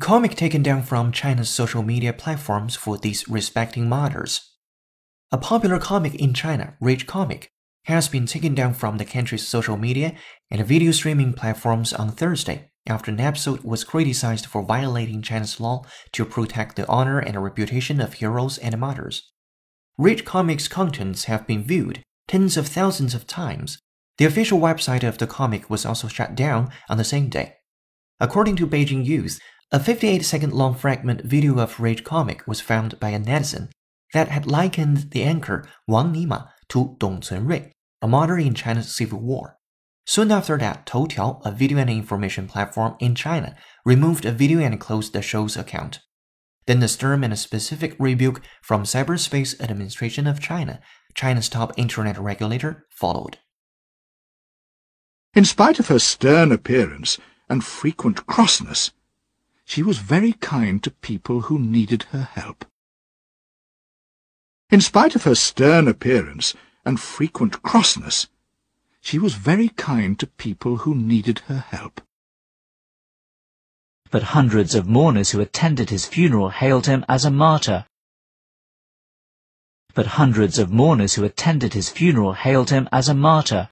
Comic taken down from China's social media platforms for disrespecting martyrs. A popular comic in China, Rage Comic, has been taken down from the country's social media and video streaming platforms on Thursday after an episode was criticized for violating China's law to protect the honor and reputation of heroes and martyrs. Rage Comic's contents have been viewed tens of thousands of times. The official website of the comic was also shut down on the same day. According to Beijing Youth, a 58 second long fragment video of Rage Comic was found by a netizen that had likened the anchor Wang Nima to Dong Cunrui, a martyr in China's civil war. Soon after that, Toutiao, a video and information platform in China, removed a video and closed the show's account. Then the stern and a specific rebuke from Cyberspace Administration of China, China's top internet regulator, followed. In spite of her stern appearance and frequent crossness, she was very kind to people who needed her help. In spite of her stern appearance and frequent crossness, she was very kind to people who needed her help. But hundreds of mourners who attended his funeral hailed him as a martyr. But hundreds of mourners who attended his funeral hailed him as a martyr.